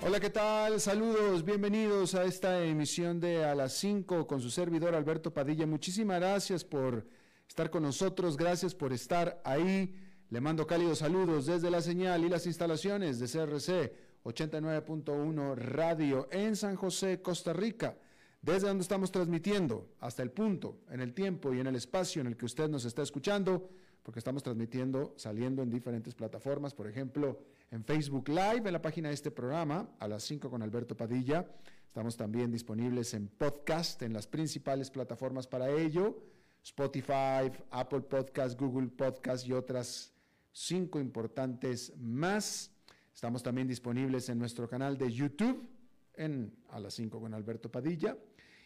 Hola, ¿qué tal? Saludos, bienvenidos a esta emisión de A las 5 con su servidor Alberto Padilla. Muchísimas gracias por estar con nosotros, gracias por estar ahí. Le mando cálidos saludos desde la señal y las instalaciones de CRC 89.1 Radio en San José, Costa Rica, desde donde estamos transmitiendo hasta el punto, en el tiempo y en el espacio en el que usted nos está escuchando, porque estamos transmitiendo, saliendo en diferentes plataformas, por ejemplo, en Facebook Live, en la página de este programa, a las 5 con Alberto Padilla. Estamos también disponibles en podcast, en las principales plataformas para ello, Spotify, Apple Podcast, Google Podcast y otras cinco importantes más. Estamos también disponibles en nuestro canal de YouTube, en a las 5 con Alberto Padilla.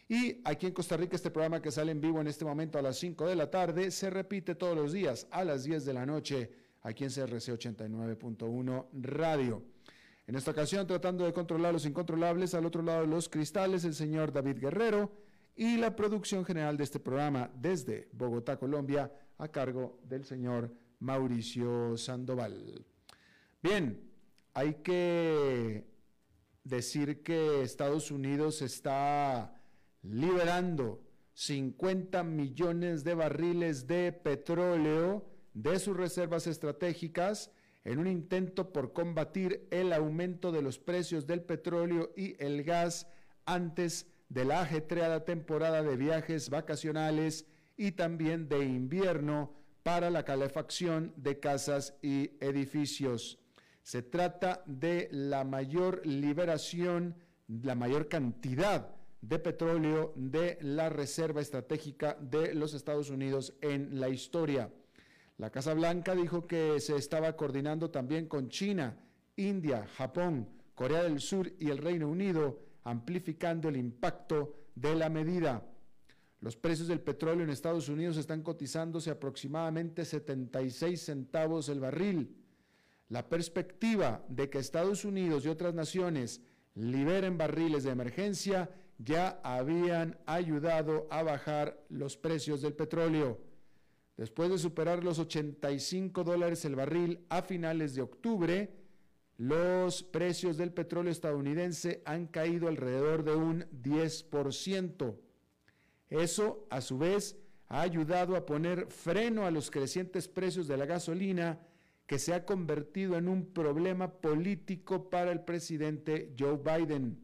Y aquí en Costa Rica, este programa que sale en vivo en este momento a las 5 de la tarde, se repite todos los días a las 10 de la noche aquí en CRC 89.1 Radio. En esta ocasión, tratando de controlar los incontrolables, al otro lado de los cristales, el señor David Guerrero y la producción general de este programa desde Bogotá, Colombia, a cargo del señor Mauricio Sandoval. Bien, hay que decir que Estados Unidos está liberando 50 millones de barriles de petróleo de sus reservas estratégicas en un intento por combatir el aumento de los precios del petróleo y el gas antes de la ajetreada temporada de viajes vacacionales y también de invierno para la calefacción de casas y edificios. Se trata de la mayor liberación, la mayor cantidad de petróleo de la reserva estratégica de los Estados Unidos en la historia. La Casa Blanca dijo que se estaba coordinando también con China, India, Japón, Corea del Sur y el Reino Unido, amplificando el impacto de la medida. Los precios del petróleo en Estados Unidos están cotizándose aproximadamente 76 centavos el barril. La perspectiva de que Estados Unidos y otras naciones liberen barriles de emergencia ya habían ayudado a bajar los precios del petróleo. Después de superar los 85 dólares el barril a finales de octubre, los precios del petróleo estadounidense han caído alrededor de un 10%. Eso, a su vez, ha ayudado a poner freno a los crecientes precios de la gasolina, que se ha convertido en un problema político para el presidente Joe Biden.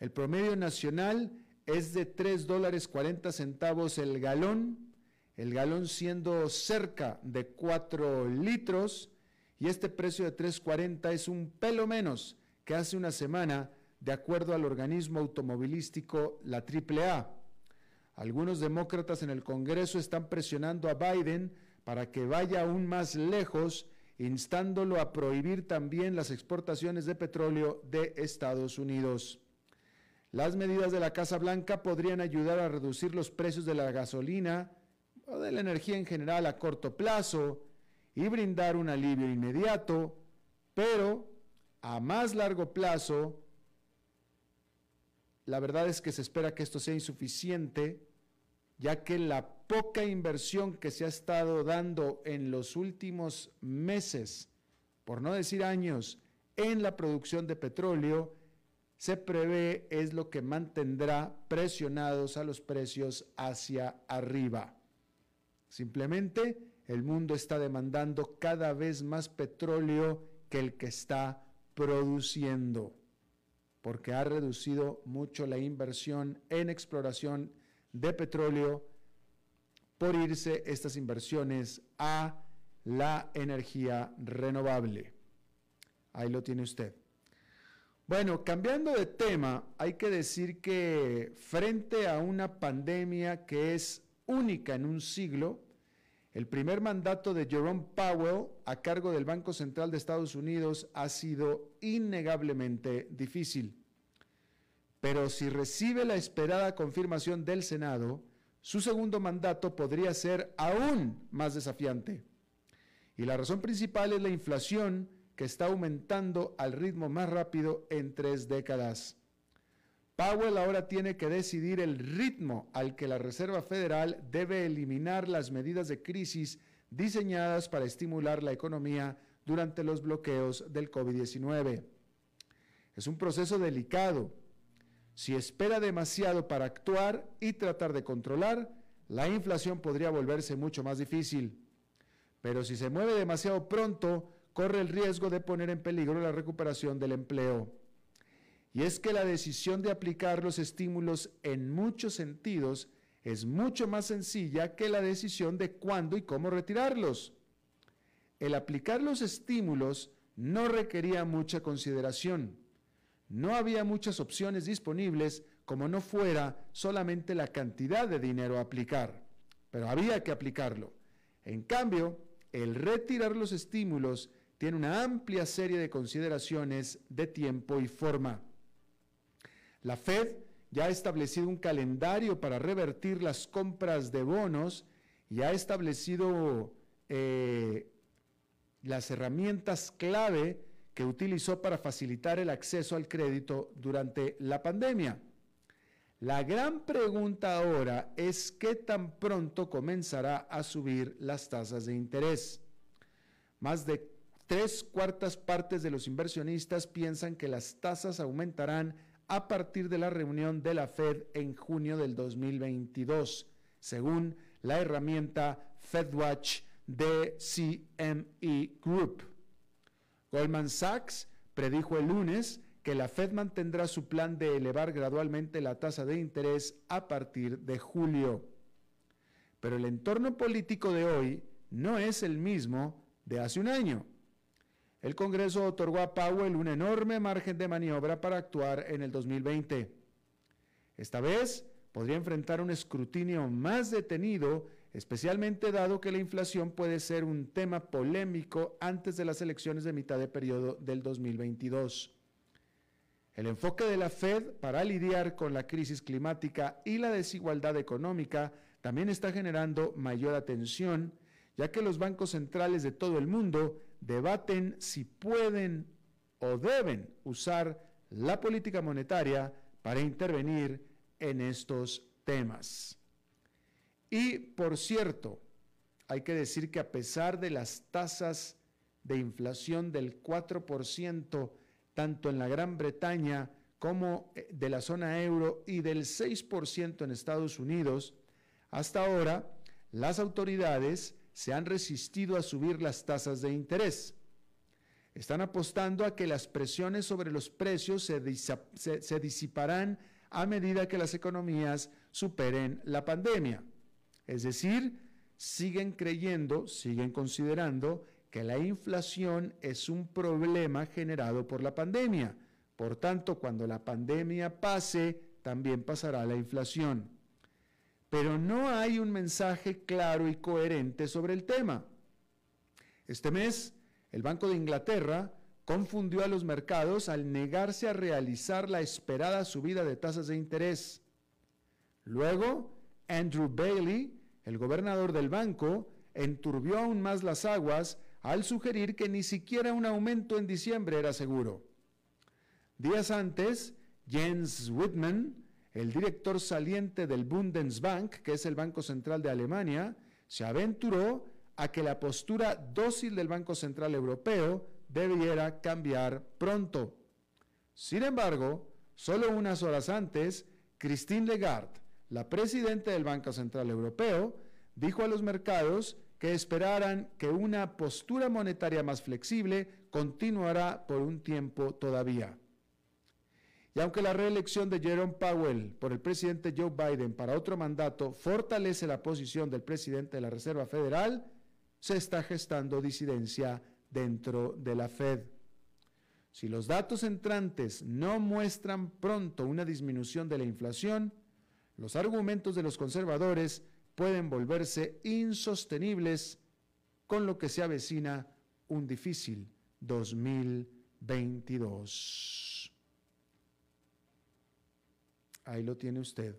El promedio nacional es de 3 dólares 40 centavos el galón, el galón siendo cerca de 4 litros, y este precio de 3.40 es un pelo menos que hace una semana, de acuerdo al organismo automovilístico, la AAA. Algunos demócratas en el Congreso están presionando a Biden para que vaya aún más lejos, instándolo a prohibir también las exportaciones de petróleo de Estados Unidos. Las medidas de la Casa Blanca podrían ayudar a reducir los precios de la gasolina o de la energía en general a corto plazo y brindar un alivio inmediato, pero a más largo plazo la verdad es que se espera que esto sea insuficiente, ya que la poca inversión que se ha estado dando en los últimos meses, por no decir años, en la producción de petróleo, se prevé es lo que mantendrá presionados a los precios hacia arriba. Simplemente el mundo está demandando cada vez más petróleo que el que está produciendo. porque ha reducido mucho la inversión en exploración de petróleo por irse estas inversiones a la energía renovable. Ahí lo tiene usted. Bueno, cambiando de tema, hay que decir que frente a una pandemia que es única en un siglo, el primer mandato de Jerome Powell a cargo del Banco Central de Estados Unidos ha sido innegablemente difícil. Pero si recibe la esperada confirmación del Senado, su segundo mandato podría ser aún más desafiante. Y la razón principal es la inflación que está aumentando al ritmo más rápido en tres décadas. Powell ahora tiene que decidir el ritmo al que la Reserva Federal debe eliminar las medidas de crisis diseñadas para estimular la economía durante los bloqueos del COVID-19. Es un proceso delicado. Si espera demasiado para actuar y tratar de controlar, la inflación podría volverse mucho más difícil. Pero si se mueve demasiado pronto, corre el riesgo de poner en peligro la recuperación del empleo. Y es que la decisión de aplicar los estímulos en muchos sentidos es mucho más sencilla que la decisión de cuándo y cómo retirarlos. El aplicar los estímulos no requería mucha consideración. No había muchas opciones disponibles como no fuera solamente la cantidad de dinero a aplicar, pero había que aplicarlo. En cambio, el retirar los estímulos tiene una amplia serie de consideraciones de tiempo y forma. La Fed ya ha establecido un calendario para revertir las compras de bonos y ha establecido eh, las herramientas clave que utilizó para facilitar el acceso al crédito durante la pandemia. La gran pregunta ahora es qué tan pronto comenzará a subir las tasas de interés. Más de tres cuartas partes de los inversionistas piensan que las tasas aumentarán a partir de la reunión de la Fed en junio del 2022, según la herramienta FedWatch de CME Group. Goldman Sachs predijo el lunes que la Fed mantendrá su plan de elevar gradualmente la tasa de interés a partir de julio. Pero el entorno político de hoy no es el mismo de hace un año el Congreso otorgó a Powell un enorme margen de maniobra para actuar en el 2020. Esta vez podría enfrentar un escrutinio más detenido, especialmente dado que la inflación puede ser un tema polémico antes de las elecciones de mitad de periodo del 2022. El enfoque de la Fed para lidiar con la crisis climática y la desigualdad económica también está generando mayor atención, ya que los bancos centrales de todo el mundo debaten si pueden o deben usar la política monetaria para intervenir en estos temas. Y, por cierto, hay que decir que a pesar de las tasas de inflación del 4%, tanto en la Gran Bretaña como eh, de la zona euro y del 6% en Estados Unidos, hasta ahora las autoridades se han resistido a subir las tasas de interés. Están apostando a que las presiones sobre los precios se, disiparán a medida que las economías superen la pandemia. Es decir, siguen creyendo, siguen considerando que la inflación es un problema generado por la pandemia. Por tanto, cuando la pandemia pase, también pasará la inflación pero no hay un mensaje claro y coherente sobre el tema. Este mes, el Banco de Inglaterra confundió a los mercados al negarse a realizar la esperada subida de tasas de interés. Luego, Andrew Bailey, el gobernador del banco, enturbió aún más las aguas al sugerir que ni siquiera un aumento en diciembre era seguro. Días antes, Jens Whitman, el director saliente del Bundesbank, que es el Banco Central de Alemania, se aventuró a que la postura dócil del Banco Central Europeo debiera cambiar pronto. Sin embargo, solo unas horas antes, Christine Lagarde, la presidenta del Banco Central Europeo, dijo a los mercados que esperaran que una postura monetaria más flexible continuará por un tiempo todavía. Y aunque la reelección de Jerome Powell por el presidente Joe Biden para otro mandato fortalece la posición del presidente de la Reserva Federal, se está gestando disidencia dentro de la Fed. Si los datos entrantes no muestran pronto una disminución de la inflación, los argumentos de los conservadores pueden volverse insostenibles con lo que se avecina un difícil 2022. Ahí lo tiene usted.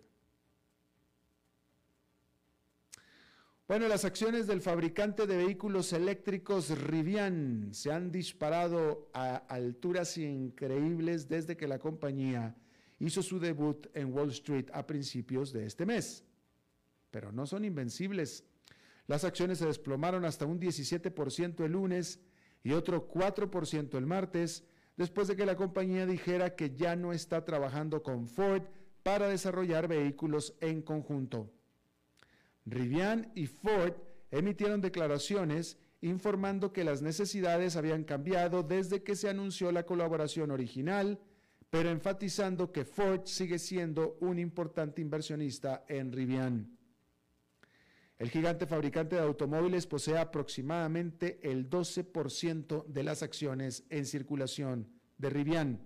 Bueno, las acciones del fabricante de vehículos eléctricos Rivian se han disparado a alturas increíbles desde que la compañía hizo su debut en Wall Street a principios de este mes. Pero no son invencibles. Las acciones se desplomaron hasta un 17% el lunes y otro 4% el martes, después de que la compañía dijera que ya no está trabajando con Ford para desarrollar vehículos en conjunto. Rivian y Ford emitieron declaraciones informando que las necesidades habían cambiado desde que se anunció la colaboración original, pero enfatizando que Ford sigue siendo un importante inversionista en Rivian. El gigante fabricante de automóviles posee aproximadamente el 12% de las acciones en circulación de Rivian.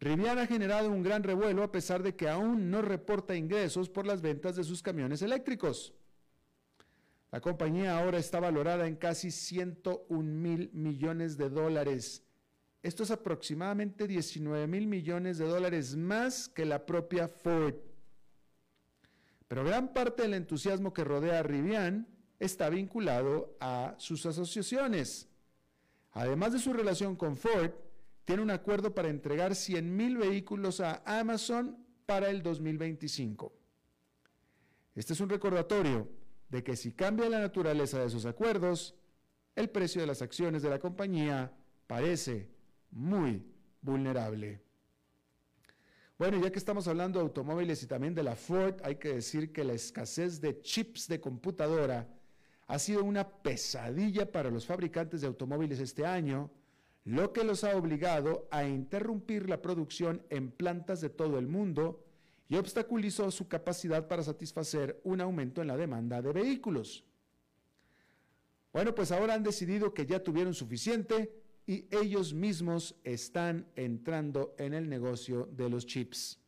Rivian ha generado un gran revuelo a pesar de que aún no reporta ingresos por las ventas de sus camiones eléctricos. La compañía ahora está valorada en casi 101 mil millones de dólares. Esto es aproximadamente 19 mil millones de dólares más que la propia Ford. Pero gran parte del entusiasmo que rodea a Rivian está vinculado a sus asociaciones. Además de su relación con Ford, tiene un acuerdo para entregar 100.000 vehículos a Amazon para el 2025. Este es un recordatorio de que si cambia la naturaleza de esos acuerdos, el precio de las acciones de la compañía parece muy vulnerable. Bueno, ya que estamos hablando de automóviles y también de la Ford, hay que decir que la escasez de chips de computadora ha sido una pesadilla para los fabricantes de automóviles este año lo que los ha obligado a interrumpir la producción en plantas de todo el mundo y obstaculizó su capacidad para satisfacer un aumento en la demanda de vehículos. Bueno, pues ahora han decidido que ya tuvieron suficiente y ellos mismos están entrando en el negocio de los chips.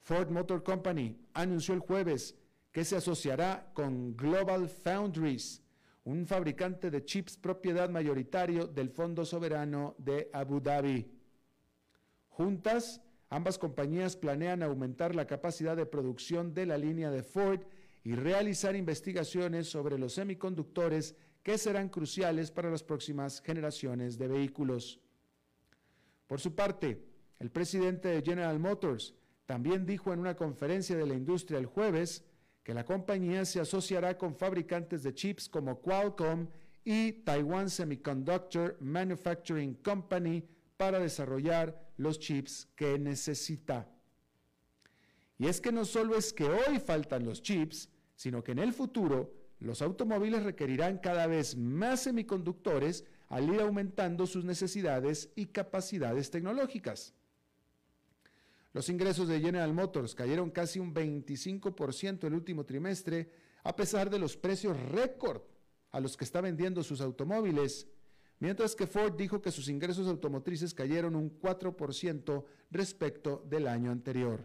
Ford Motor Company anunció el jueves que se asociará con Global Foundries, un fabricante de chips propiedad mayoritario del Fondo Soberano de Abu Dhabi. Juntas, ambas compañías planean aumentar la capacidad de producción de la línea de Ford y realizar investigaciones sobre los semiconductores que serán cruciales para las próximas generaciones de vehículos. Por su parte, el presidente de General Motors también dijo en una conferencia de la industria el jueves que la compañía se asociará con fabricantes de chips como Qualcomm y Taiwan Semiconductor Manufacturing Company para desarrollar los chips que necesita. Y es que no solo es que hoy faltan los chips, sino que en el futuro los automóviles requerirán cada vez más semiconductores al ir aumentando sus necesidades y capacidades tecnológicas. Los ingresos de General Motors cayeron casi un 25% el último trimestre, a pesar de los precios récord a los que está vendiendo sus automóviles, mientras que Ford dijo que sus ingresos automotrices cayeron un 4% respecto del año anterior.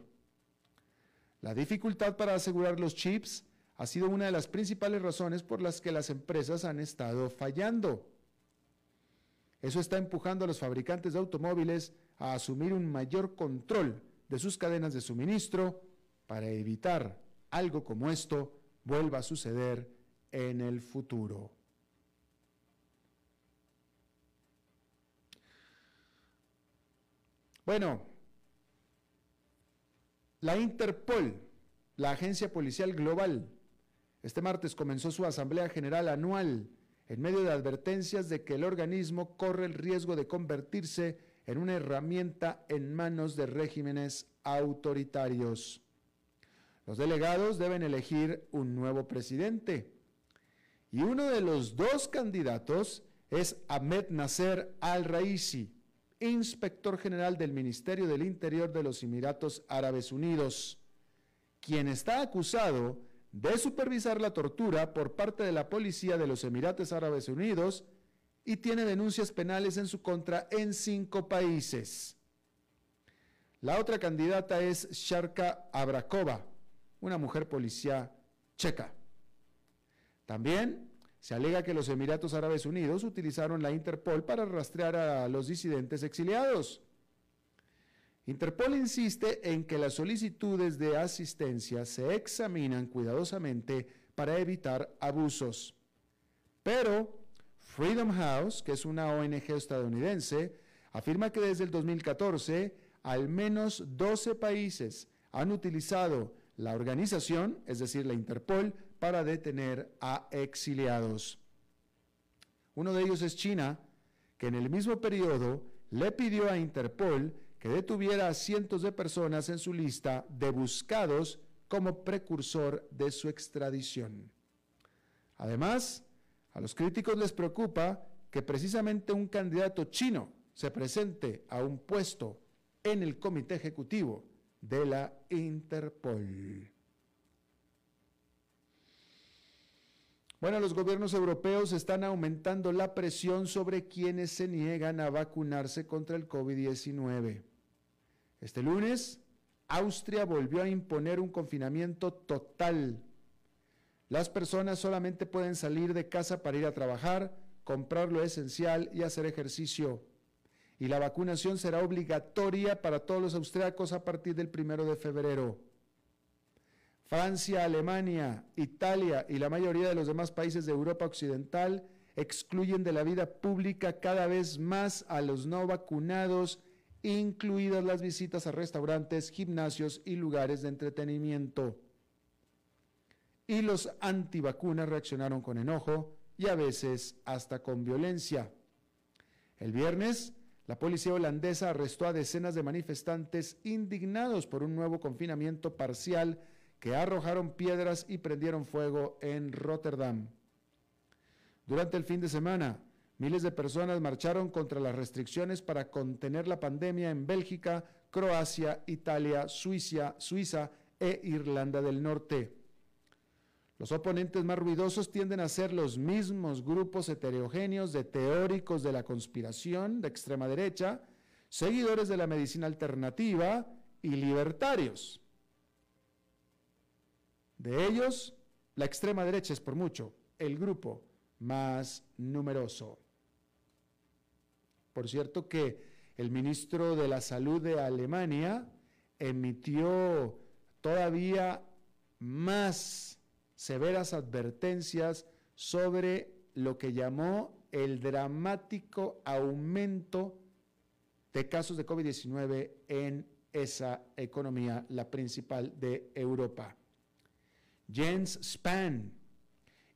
La dificultad para asegurar los chips ha sido una de las principales razones por las que las empresas han estado fallando. Eso está empujando a los fabricantes de automóviles a asumir un mayor control de sus cadenas de suministro para evitar algo como esto vuelva a suceder en el futuro. Bueno, la Interpol, la agencia policial global, este martes comenzó su Asamblea General anual en medio de advertencias de que el organismo corre el riesgo de convertirse en una herramienta en manos de regímenes autoritarios. Los delegados deben elegir un nuevo presidente y uno de los dos candidatos es Ahmed Nasser al-Raisi, inspector general del Ministerio del Interior de los Emiratos Árabes Unidos, quien está acusado de supervisar la tortura por parte de la policía de los Emiratos Árabes Unidos y tiene denuncias penales en su contra en cinco países. La otra candidata es Sharka Abrakova, una mujer policía checa. También se alega que los Emiratos Árabes Unidos utilizaron la Interpol para rastrear a los disidentes exiliados. Interpol insiste en que las solicitudes de asistencia se examinan cuidadosamente para evitar abusos. Pero Freedom House, que es una ONG estadounidense, afirma que desde el 2014 al menos 12 países han utilizado la organización, es decir, la Interpol, para detener a exiliados. Uno de ellos es China, que en el mismo periodo le pidió a Interpol que detuviera a cientos de personas en su lista de buscados como precursor de su extradición. Además, a los críticos les preocupa que precisamente un candidato chino se presente a un puesto en el comité ejecutivo de la Interpol. Bueno, los gobiernos europeos están aumentando la presión sobre quienes se niegan a vacunarse contra el COVID-19. Este lunes, Austria volvió a imponer un confinamiento total. Las personas solamente pueden salir de casa para ir a trabajar, comprar lo esencial y hacer ejercicio. Y la vacunación será obligatoria para todos los austriacos a partir del primero de febrero. Francia, Alemania, Italia y la mayoría de los demás países de Europa Occidental excluyen de la vida pública cada vez más a los no vacunados, incluidas las visitas a restaurantes, gimnasios y lugares de entretenimiento. Y los antivacunas reaccionaron con enojo y a veces hasta con violencia. El viernes, la policía holandesa arrestó a decenas de manifestantes indignados por un nuevo confinamiento parcial que arrojaron piedras y prendieron fuego en Rotterdam. Durante el fin de semana, miles de personas marcharon contra las restricciones para contener la pandemia en Bélgica, Croacia, Italia, Suiza, Suiza e Irlanda del Norte. Los oponentes más ruidosos tienden a ser los mismos grupos heterogéneos de teóricos de la conspiración de extrema derecha, seguidores de la medicina alternativa y libertarios. De ellos, la extrema derecha es por mucho el grupo más numeroso. Por cierto que el ministro de la Salud de Alemania emitió todavía más severas advertencias sobre lo que llamó el dramático aumento de casos de COVID-19 en esa economía, la principal de Europa. Jens Spahn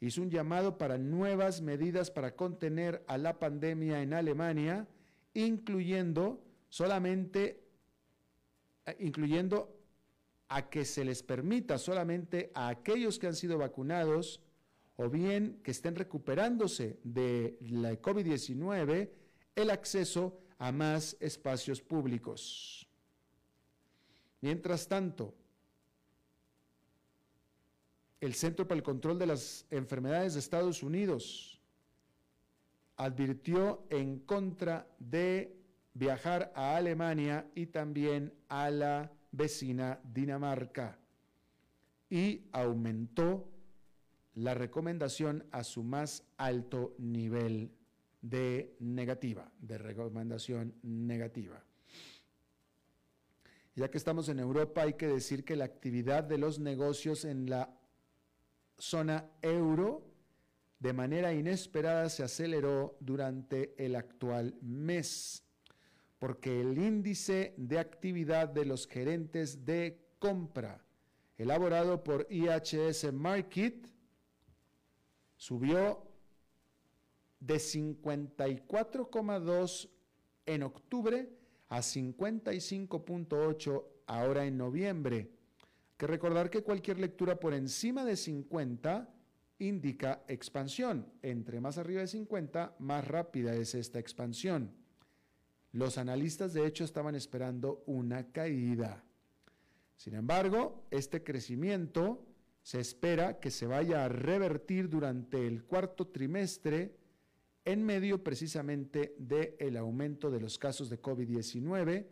hizo un llamado para nuevas medidas para contener a la pandemia en Alemania, incluyendo solamente eh, incluyendo a que se les permita solamente a aquellos que han sido vacunados o bien que estén recuperándose de la COVID-19 el acceso a más espacios públicos. Mientras tanto, el Centro para el Control de las Enfermedades de Estados Unidos advirtió en contra de viajar a Alemania y también a la vecina Dinamarca y aumentó la recomendación a su más alto nivel de negativa, de recomendación negativa. Ya que estamos en Europa, hay que decir que la actividad de los negocios en la zona euro de manera inesperada se aceleró durante el actual mes, porque el índice de actividad de los gerentes de compra, elaborado por IHS Market, subió de 54,2 en octubre a 55,8 ahora en noviembre que recordar que cualquier lectura por encima de 50 indica expansión. Entre más arriba de 50, más rápida es esta expansión. Los analistas de hecho estaban esperando una caída. Sin embargo, este crecimiento se espera que se vaya a revertir durante el cuarto trimestre en medio precisamente del aumento de los casos de COVID-19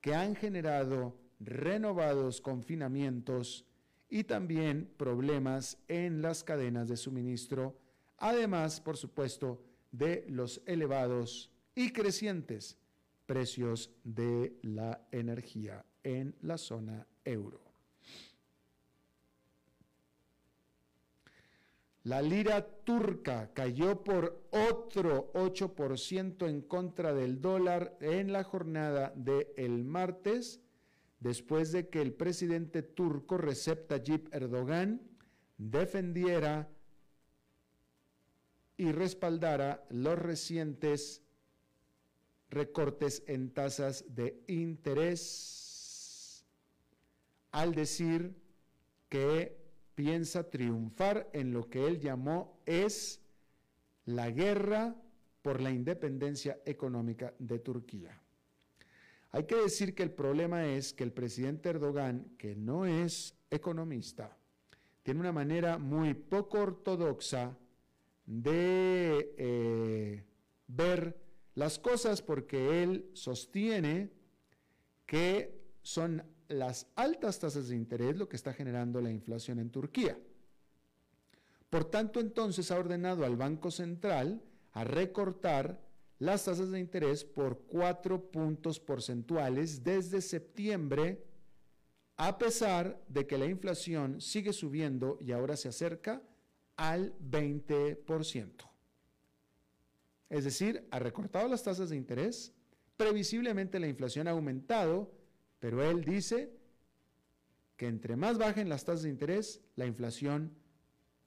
que han generado renovados confinamientos y también problemas en las cadenas de suministro, además, por supuesto, de los elevados y crecientes precios de la energía en la zona euro. La lira turca cayó por otro 8% en contra del dólar en la jornada del el martes, después de que el presidente turco Recep Tayyip Erdogan defendiera y respaldara los recientes recortes en tasas de interés, al decir que piensa triunfar en lo que él llamó es la guerra por la independencia económica de Turquía. Hay que decir que el problema es que el presidente Erdogan, que no es economista, tiene una manera muy poco ortodoxa de eh, ver las cosas porque él sostiene que son las altas tasas de interés lo que está generando la inflación en Turquía. Por tanto, entonces ha ordenado al Banco Central a recortar las tasas de interés por cuatro puntos porcentuales desde septiembre, a pesar de que la inflación sigue subiendo y ahora se acerca al 20%. Es decir, ha recortado las tasas de interés, previsiblemente la inflación ha aumentado pero él dice que entre más bajen las tasas de interés, la inflación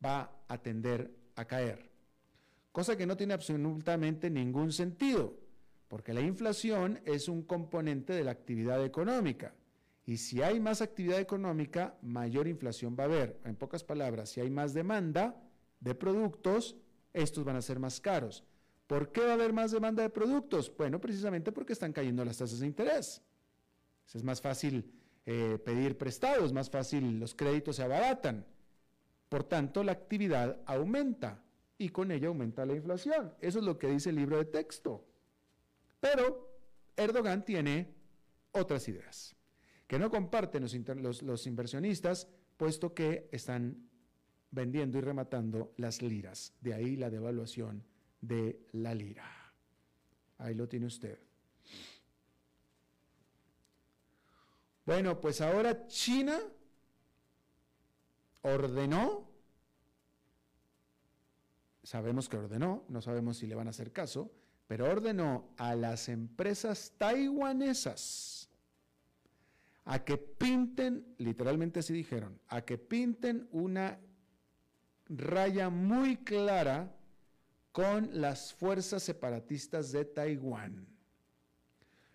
va a tender a caer. Cosa que no tiene absolutamente ningún sentido, porque la inflación es un componente de la actividad económica. Y si hay más actividad económica, mayor inflación va a haber. En pocas palabras, si hay más demanda de productos, estos van a ser más caros. ¿Por qué va a haber más demanda de productos? Bueno, precisamente porque están cayendo las tasas de interés. Es más fácil eh, pedir prestado, es más fácil, los créditos se abaratan. Por tanto, la actividad aumenta y con ello aumenta la inflación. Eso es lo que dice el libro de texto. Pero Erdogan tiene otras ideas que no comparten los inversionistas, puesto que están vendiendo y rematando las liras. De ahí la devaluación de la lira. Ahí lo tiene usted. Bueno, pues ahora China ordenó, sabemos que ordenó, no sabemos si le van a hacer caso, pero ordenó a las empresas taiwanesas a que pinten, literalmente así dijeron, a que pinten una raya muy clara con las fuerzas separatistas de Taiwán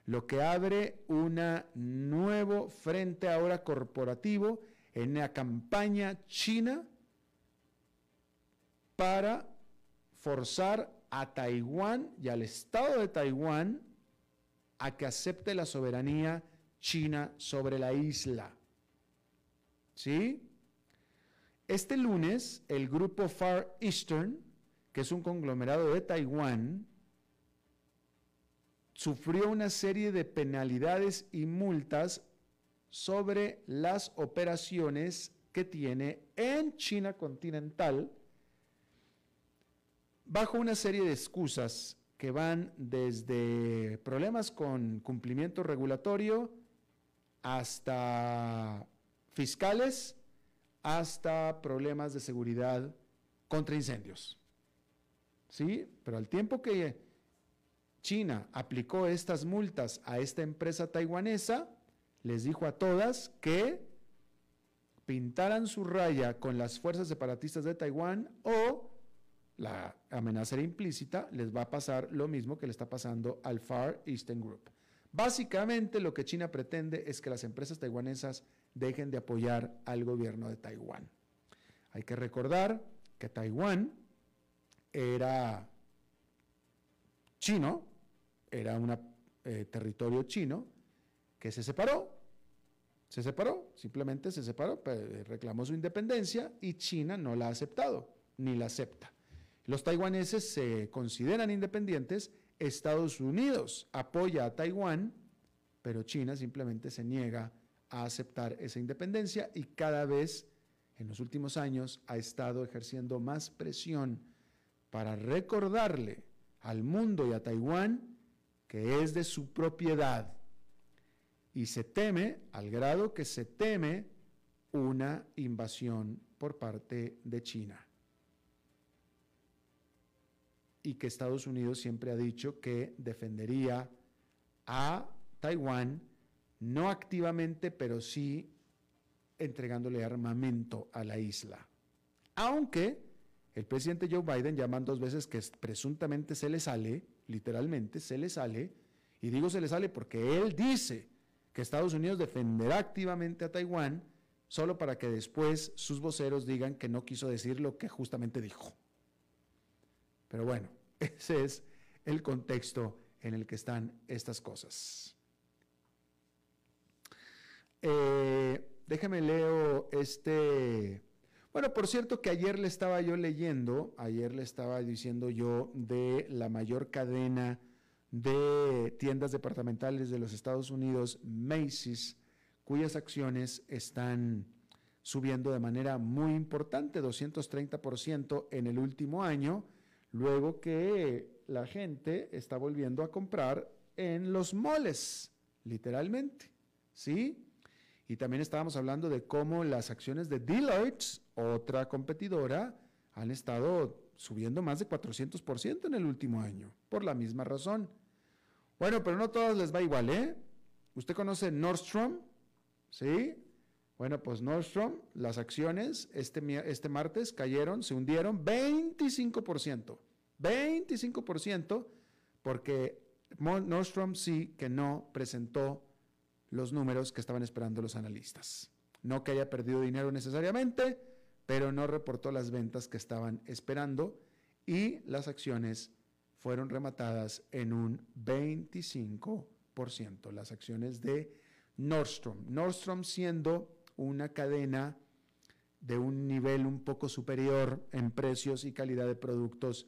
lo que abre un nuevo frente ahora corporativo en la campaña china para forzar a Taiwán y al Estado de Taiwán a que acepte la soberanía china sobre la isla. ¿Sí? Este lunes, el grupo Far Eastern, que es un conglomerado de Taiwán, sufrió una serie de penalidades y multas sobre las operaciones que tiene en China continental bajo una serie de excusas que van desde problemas con cumplimiento regulatorio hasta fiscales, hasta problemas de seguridad contra incendios. ¿Sí? Pero al tiempo que China aplicó estas multas a esta empresa taiwanesa, les dijo a todas que pintaran su raya con las fuerzas separatistas de Taiwán o la amenaza era implícita, les va a pasar lo mismo que le está pasando al Far Eastern Group. Básicamente lo que China pretende es que las empresas taiwanesas dejen de apoyar al gobierno de Taiwán. Hay que recordar que Taiwán era chino, era una eh, territorio chino que se separó. Se separó, simplemente se separó, reclamó su independencia y China no la ha aceptado, ni la acepta. Los taiwaneses se consideran independientes, Estados Unidos apoya a Taiwán, pero China simplemente se niega a aceptar esa independencia y cada vez en los últimos años ha estado ejerciendo más presión para recordarle al mundo y a Taiwán que es de su propiedad. Y se teme, al grado que se teme, una invasión por parte de China. Y que Estados Unidos siempre ha dicho que defendería a Taiwán, no activamente, pero sí entregándole armamento a la isla. Aunque el presidente Joe Biden llaman dos veces que presuntamente se le sale, literalmente se le sale, y digo se le sale porque él dice que Estados Unidos defenderá activamente a Taiwán solo para que después sus voceros digan que no quiso decir lo que justamente dijo. Pero bueno, ese es el contexto en el que están estas cosas. Eh, déjeme leo este. Bueno, por cierto que ayer le estaba yo leyendo, ayer le estaba diciendo yo de la mayor cadena de tiendas departamentales de los Estados Unidos, Macy's, cuyas acciones están subiendo de manera muy importante, 230% en el último año, luego que la gente está volviendo a comprar en los moles, literalmente, ¿sí? Y también estábamos hablando de cómo las acciones de Deloitte, otra competidora, han estado subiendo más de 400% en el último año, por la misma razón. Bueno, pero no todas les va igual, ¿eh? ¿Usted conoce Nordstrom? ¿Sí? Bueno, pues Nordstrom, las acciones este, este martes cayeron, se hundieron 25%. 25% porque Nordstrom sí que no presentó los números que estaban esperando los analistas. No que haya perdido dinero necesariamente, pero no reportó las ventas que estaban esperando y las acciones fueron rematadas en un 25%, las acciones de Nordstrom. Nordstrom siendo una cadena de un nivel un poco superior en precios y calidad de productos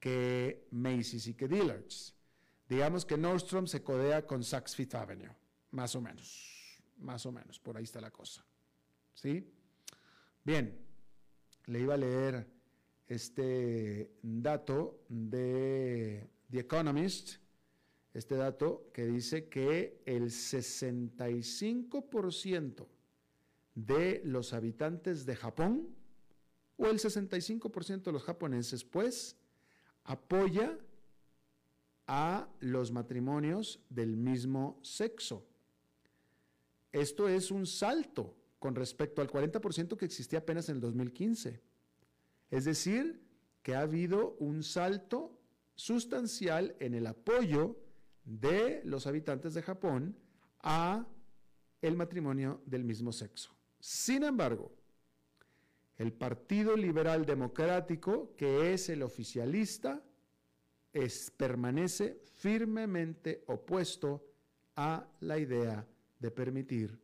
que Macy's y que Dillard's. Digamos que Nordstrom se codea con Saks Fifth Avenue. Más o menos, más o menos, por ahí está la cosa. ¿Sí? Bien, le iba a leer este dato de The Economist, este dato que dice que el 65% de los habitantes de Japón, o el 65% de los japoneses, pues, apoya a los matrimonios del mismo sexo. Esto es un salto con respecto al 40% que existía apenas en el 2015. Es decir, que ha habido un salto sustancial en el apoyo de los habitantes de Japón a el matrimonio del mismo sexo. Sin embargo, el Partido Liberal Democrático, que es el oficialista, es, permanece firmemente opuesto a la idea de permitir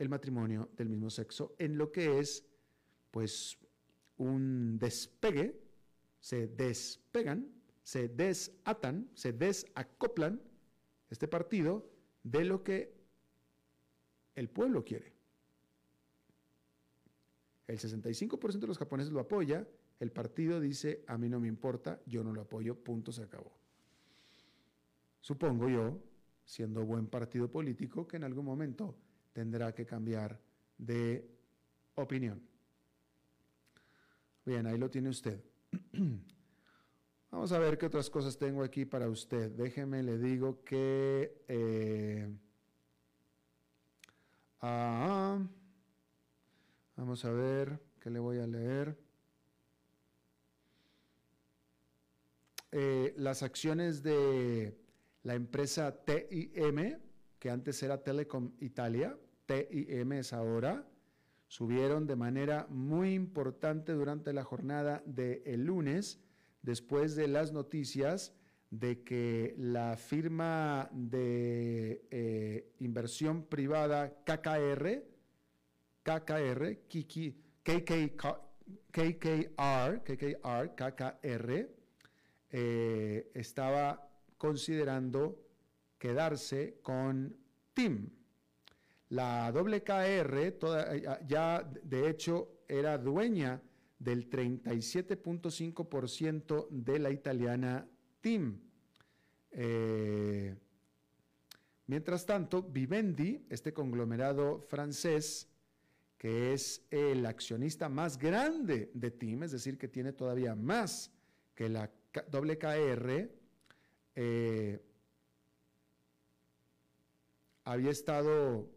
el matrimonio del mismo sexo en lo que es pues un despegue, se despegan, se desatan, se desacoplan este partido de lo que el pueblo quiere. El 65% de los japoneses lo apoya, el partido dice, a mí no me importa, yo no lo apoyo, punto, se acabó. Supongo yo siendo buen partido político, que en algún momento tendrá que cambiar de opinión. Bien, ahí lo tiene usted. Vamos a ver qué otras cosas tengo aquí para usted. Déjeme, le digo que... Eh, ah, vamos a ver qué le voy a leer. Eh, las acciones de la empresa TIM, que antes era Telecom Italia, TIM es ahora, subieron de manera muy importante durante la jornada del lunes, después de las noticias de que la firma de eh, inversión privada KKR, KKR, KKR, KKR, KKR, eh, estaba considerando quedarse con TIM. La WKR toda, ya de hecho era dueña del 37.5% de la italiana TIM. Eh, mientras tanto, Vivendi, este conglomerado francés, que es el accionista más grande de TIM, es decir, que tiene todavía más que la WKR, eh, había estado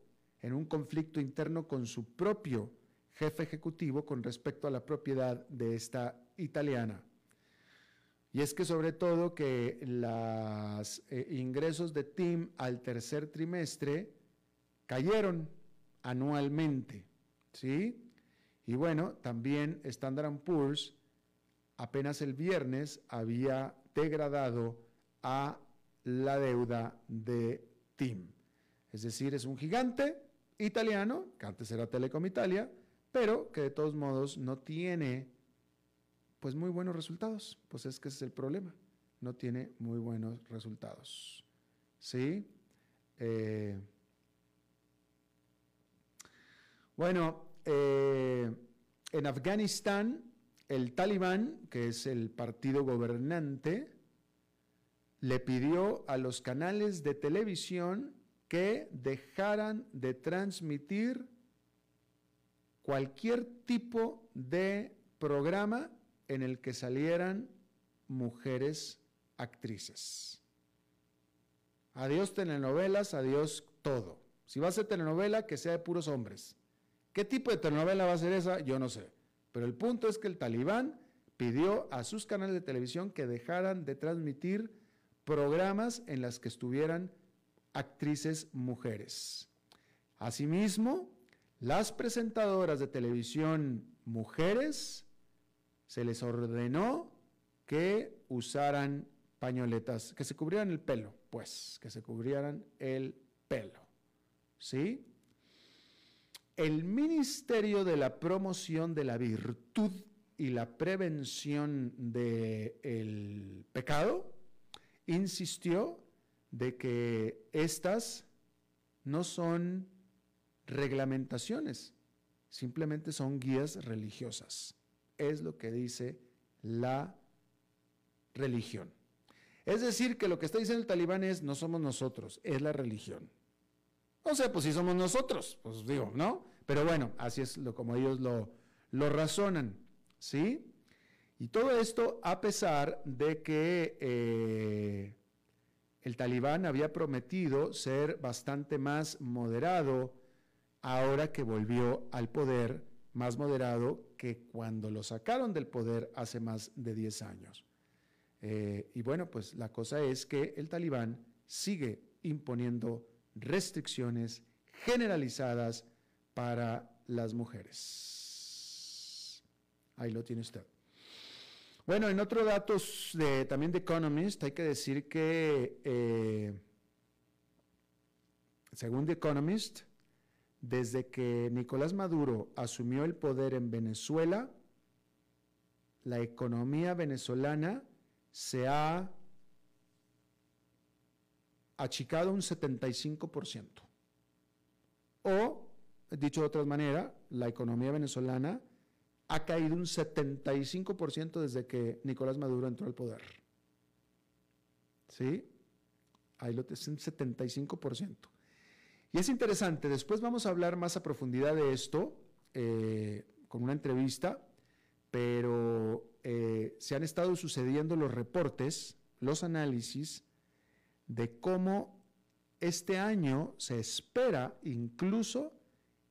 en un conflicto interno con su propio jefe ejecutivo con respecto a la propiedad de esta italiana. Y es que sobre todo que los eh, ingresos de TIM al tercer trimestre cayeron anualmente, ¿sí? Y bueno, también Standard Poor's apenas el viernes había degradado a la deuda de TIM. Es decir, es un gigante italiano, que antes era Telecom Italia, pero que de todos modos no tiene pues muy buenos resultados. Pues es que ese es el problema, no tiene muy buenos resultados. ¿Sí? Eh, bueno, eh, en Afganistán, el talibán, que es el partido gobernante, le pidió a los canales de televisión que dejaran de transmitir cualquier tipo de programa en el que salieran mujeres actrices. Adiós telenovelas, adiós todo. Si va a ser telenovela, que sea de puros hombres. ¿Qué tipo de telenovela va a ser esa? Yo no sé. Pero el punto es que el talibán pidió a sus canales de televisión que dejaran de transmitir programas en las que estuvieran actrices mujeres. Asimismo, las presentadoras de televisión mujeres se les ordenó que usaran pañoletas, que se cubrieran el pelo, pues, que se cubrieran el pelo. ¿Sí? El Ministerio de la Promoción de la Virtud y la Prevención del Pecado insistió de que estas no son reglamentaciones, simplemente son guías religiosas. Es lo que dice la religión. Es decir, que lo que está diciendo el talibán es no somos nosotros, es la religión. O sea, pues si somos nosotros, pues digo, ¿no? Pero bueno, así es lo, como ellos lo, lo razonan, ¿sí? Y todo esto a pesar de que eh, el talibán había prometido ser bastante más moderado ahora que volvió al poder más moderado que cuando lo sacaron del poder hace más de 10 años. Eh, y bueno, pues la cosa es que el talibán sigue imponiendo restricciones generalizadas para las mujeres. Ahí lo tiene usted. Bueno, en otros datos de, también de Economist, hay que decir que, eh, según The Economist, desde que Nicolás Maduro asumió el poder en Venezuela, la economía venezolana se ha achicado un 75%. O, dicho de otra manera, la economía venezolana ha caído un 75% desde que Nicolás Maduro entró al poder. ¿Sí? Ahí lo es un 75%. Y es interesante, después vamos a hablar más a profundidad de esto eh, con una entrevista, pero eh, se han estado sucediendo los reportes, los análisis de cómo este año se espera incluso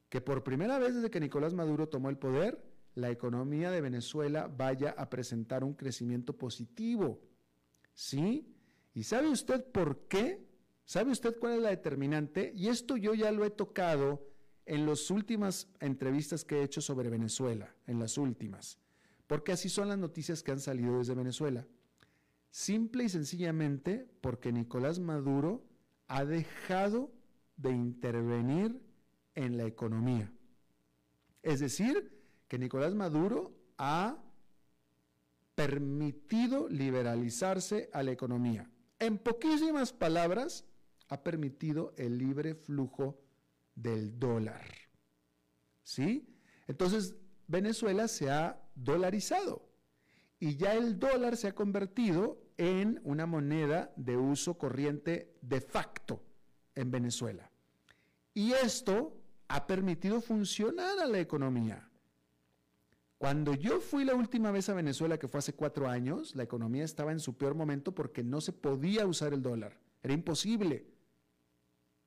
que por primera vez desde que Nicolás Maduro tomó el poder, la economía de Venezuela vaya a presentar un crecimiento positivo. ¿Sí? ¿Y sabe usted por qué? ¿Sabe usted cuál es la determinante? Y esto yo ya lo he tocado en las últimas entrevistas que he hecho sobre Venezuela, en las últimas, porque así son las noticias que han salido desde Venezuela. Simple y sencillamente porque Nicolás Maduro ha dejado de intervenir en la economía. Es decir, que Nicolás Maduro ha permitido liberalizarse a la economía. En poquísimas palabras, ha permitido el libre flujo del dólar. ¿Sí? Entonces, Venezuela se ha dolarizado y ya el dólar se ha convertido en una moneda de uso corriente de facto en Venezuela. Y esto ha permitido funcionar a la economía. Cuando yo fui la última vez a Venezuela, que fue hace cuatro años, la economía estaba en su peor momento porque no se podía usar el dólar. Era imposible.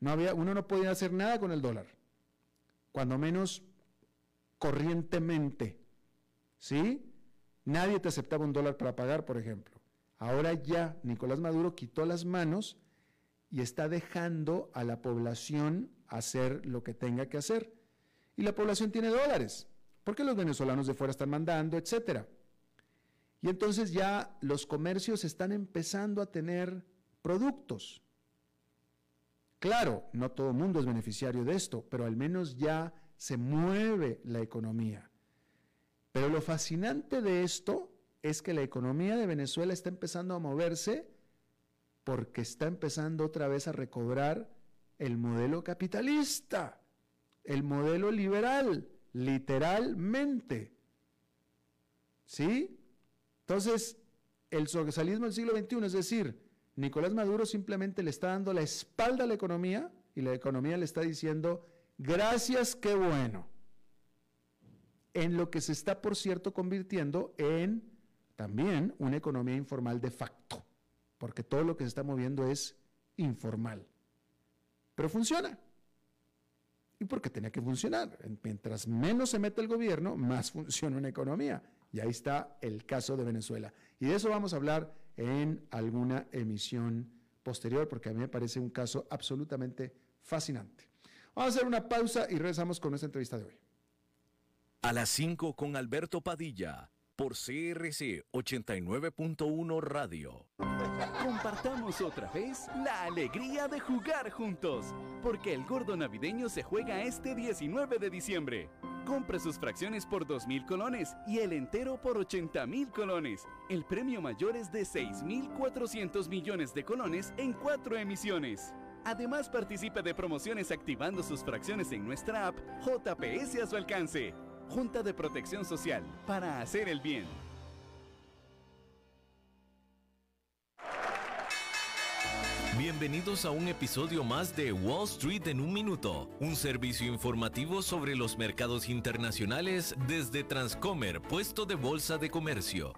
No había, uno no podía hacer nada con el dólar. Cuando menos corrientemente. ¿Sí? Nadie te aceptaba un dólar para pagar, por ejemplo. Ahora ya Nicolás Maduro quitó las manos y está dejando a la población hacer lo que tenga que hacer. Y la población tiene dólares porque los venezolanos de fuera están mandando, etcétera. Y entonces ya los comercios están empezando a tener productos. Claro, no todo el mundo es beneficiario de esto, pero al menos ya se mueve la economía. Pero lo fascinante de esto es que la economía de Venezuela está empezando a moverse porque está empezando otra vez a recobrar el modelo capitalista, el modelo liberal literalmente. ¿Sí? Entonces, el socialismo del siglo XXI, es decir, Nicolás Maduro simplemente le está dando la espalda a la economía y la economía le está diciendo, gracias, qué bueno. En lo que se está, por cierto, convirtiendo en también una economía informal de facto, porque todo lo que se está moviendo es informal. Pero funciona y porque tenía que funcionar. Mientras menos se mete el gobierno, más funciona una economía. Y ahí está el caso de Venezuela. Y de eso vamos a hablar en alguna emisión posterior, porque a mí me parece un caso absolutamente fascinante. Vamos a hacer una pausa y regresamos con nuestra entrevista de hoy. A las 5 con Alberto Padilla por CRC 89.1 Radio. Compartamos otra vez la alegría de jugar juntos, porque el gordo navideño se juega este 19 de diciembre. Compre sus fracciones por 2.000 colones y el entero por 80.000 colones. El premio mayor es de 6.400 millones de colones en cuatro emisiones. Además participe de promociones activando sus fracciones en nuestra app JPS a su alcance. Junta de Protección Social, para hacer el bien. Bienvenidos a un episodio más de Wall Street en un minuto, un servicio informativo sobre los mercados internacionales desde Transcomer, puesto de bolsa de comercio.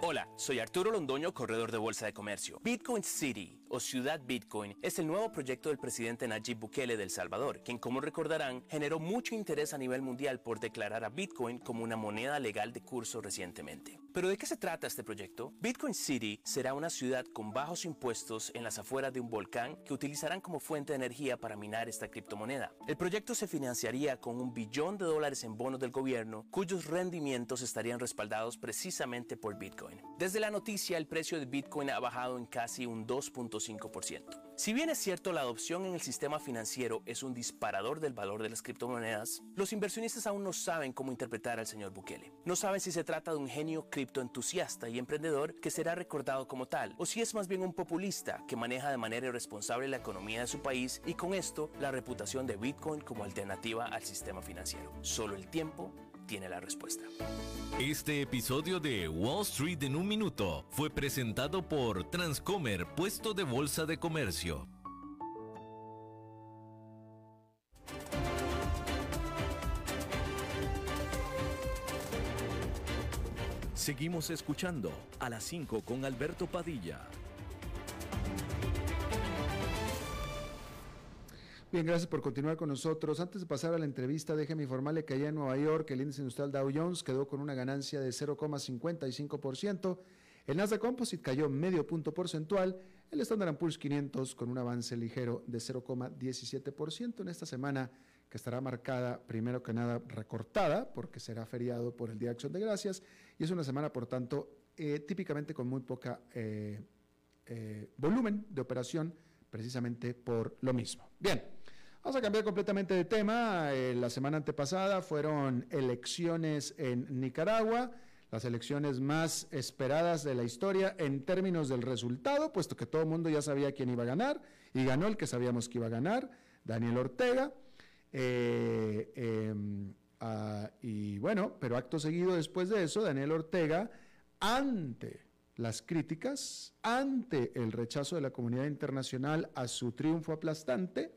Hola, soy Arturo Londoño, corredor de Bolsa de Comercio. Bitcoin City o Ciudad Bitcoin es el nuevo proyecto del presidente Nayib Bukele de El Salvador, quien como recordarán generó mucho interés a nivel mundial por declarar a Bitcoin como una moneda legal de curso recientemente. Pero ¿de qué se trata este proyecto? Bitcoin City será una ciudad con bajos impuestos en las afueras de un volcán que utilizarán como fuente de energía para minar esta criptomoneda. El proyecto se financiaría con un billón de dólares en bonos del gobierno, cuyos rendimientos estarían respaldados precisamente por Bitcoin. Desde la noticia, el precio de Bitcoin ha bajado en casi un 2.5%. Si bien es cierto la adopción en el sistema financiero es un disparador del valor de las criptomonedas, los inversionistas aún no saben cómo interpretar al señor Bukele. No saben si se trata de un genio criptoentusiasta y emprendedor que será recordado como tal, o si es más bien un populista que maneja de manera irresponsable la economía de su país y con esto la reputación de Bitcoin como alternativa al sistema financiero. Solo el tiempo tiene la respuesta. Este episodio de Wall Street en un minuto fue presentado por Transcomer, puesto de bolsa de comercio. Seguimos escuchando a las 5 con Alberto Padilla. Bien, gracias por continuar con nosotros. Antes de pasar a la entrevista, déjeme informarle que allá en Nueva York el índice industrial Dow Jones quedó con una ganancia de 0,55%. El Nasdaq Composite cayó medio punto porcentual. El Standard Poor's 500 con un avance ligero de 0,17% en esta semana que estará marcada, primero que nada, recortada, porque será feriado por el Día de Acción de Gracias, y es una semana, por tanto, eh, típicamente con muy poca eh, eh, volumen de operación, precisamente por lo mismo. Bien, vamos a cambiar completamente de tema. la semana antepasada fueron elecciones en Nicaragua, las elecciones más esperadas de la historia en términos del resultado, puesto que todo el mundo ya sabía quién iba a ganar y ganó el que sabíamos que iba a ganar, Daniel Ortega. Em, ah, y bueno, pero acto seguido después de eso, Daniel Ortega, ante las críticas, ante el rechazo de la comunidad internacional a su triunfo aplastante,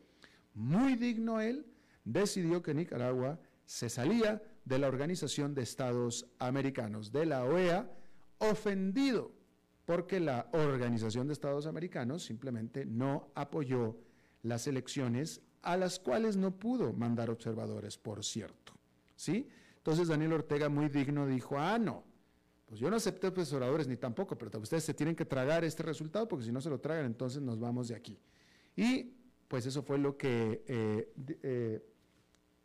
muy digno él, decidió que Nicaragua se salía de la Organización de Estados Americanos, de la OEA, ofendido porque la Organización de Estados Americanos simplemente no apoyó las elecciones a las cuales no pudo mandar observadores, por cierto. ¿Sí? Entonces Daniel Ortega muy digno dijo, ah, no, pues yo no acepté observadores ni tampoco, pero ustedes se tienen que tragar este resultado porque si no se lo tragan, entonces nos vamos de aquí. Y pues eso fue lo que eh, eh,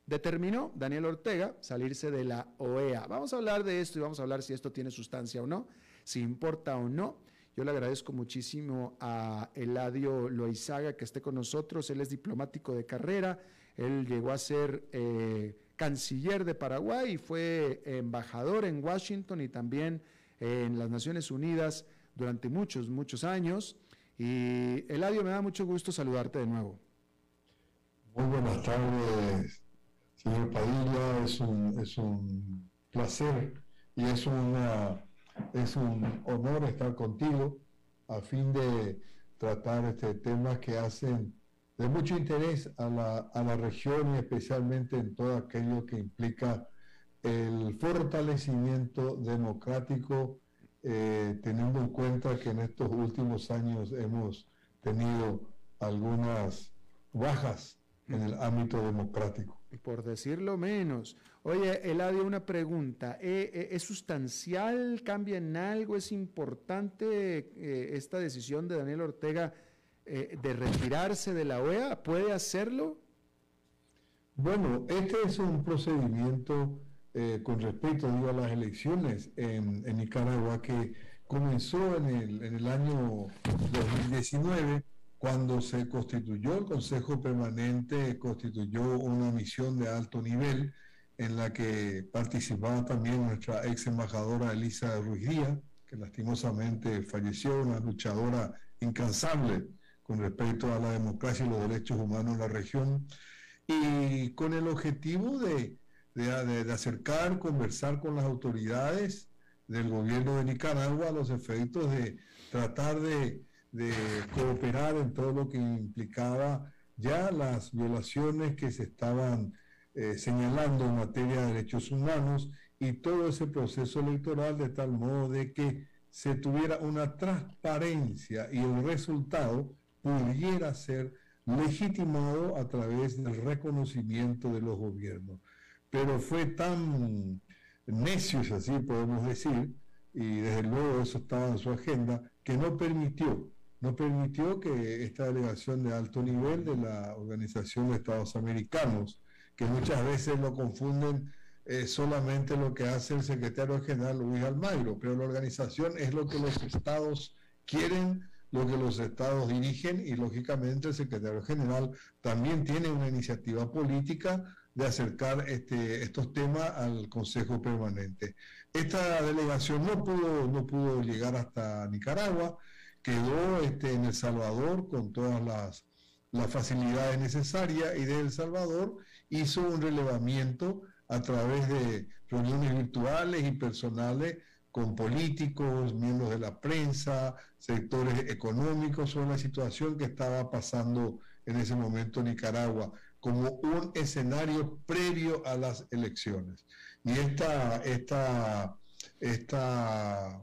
determinó Daniel Ortega salirse de la OEA. Vamos a hablar de esto y vamos a hablar si esto tiene sustancia o no, si importa o no. Yo le agradezco muchísimo a Eladio Loizaga que esté con nosotros. Él es diplomático de carrera. Él llegó a ser eh, canciller de Paraguay y fue embajador en Washington y también en las Naciones Unidas durante muchos, muchos años. Y Eladio, me da mucho gusto saludarte de nuevo. Muy buenas tardes, señor Padilla. Es un, es un placer y es, una, es un honor estar contigo a fin de tratar este temas que hacen de mucho interés a la, a la región y especialmente en todo aquello que implica el fortalecimiento democrático, eh, teniendo en cuenta que en estos últimos años hemos tenido algunas bajas en el ámbito democrático. Por decirlo menos. Oye, Eladio, una pregunta. ¿E, e, ¿Es, sustancial? ¿Cambia en algo? ¿Es importante eh, esta decisión de Daniel Ortega? Eh, de retirarse de la OEA? ¿Puede hacerlo? Bueno, este es un procedimiento eh, con respecto a las elecciones en, Nicaragua que comenzó en el, en el año 2019 cuando se constituyó el Consejo Permanente, constituyó una misión de alto nivel en la que participaba también nuestra ex embajadora Elisa Ruiz Díaz, que lastimosamente falleció, una luchadora incansable con respecto a la democracia y los derechos humanos en la región, y con el objetivo de, de, acercar, conversar con las autoridades del gobierno de Nicaragua a los efectos de tratar de, de cooperar en todo lo que implicaba ya las violaciones que se estaban eh, señalando en materia de derechos humanos y todo ese proceso electoral de tal modo de que se tuviera una transparencia y el resultado pudiera ser legitimado a través del reconocimiento de los gobiernos. Pero fue tan necio, así podemos decir, y desde luego eso estaba en su agenda, que no permitió, no permitió que esta delegación de alto nivel de la Organización de Estados Americanos, que muchas veces lo confunden eh, solamente lo que hace el secretario general Luis Almagro, pero la organización es lo que los estados quieren lo que los estados dirigen y lógicamente el secretario general también tiene una iniciativa política de acercar este, estos temas al Consejo Permanente. Esta delegación no pudo, no pudo llegar hasta Nicaragua, quedó este, en El Salvador con todas las, las facilidades necesarias y de El Salvador hizo un relevamiento a través de reuniones virtuales y personales con políticos, miembros de la prensa, sectores económicos sobre la situación que estaba pasando en ese momento en Nicaragua como un escenario previo a las elecciones. Y esta, esta, esta,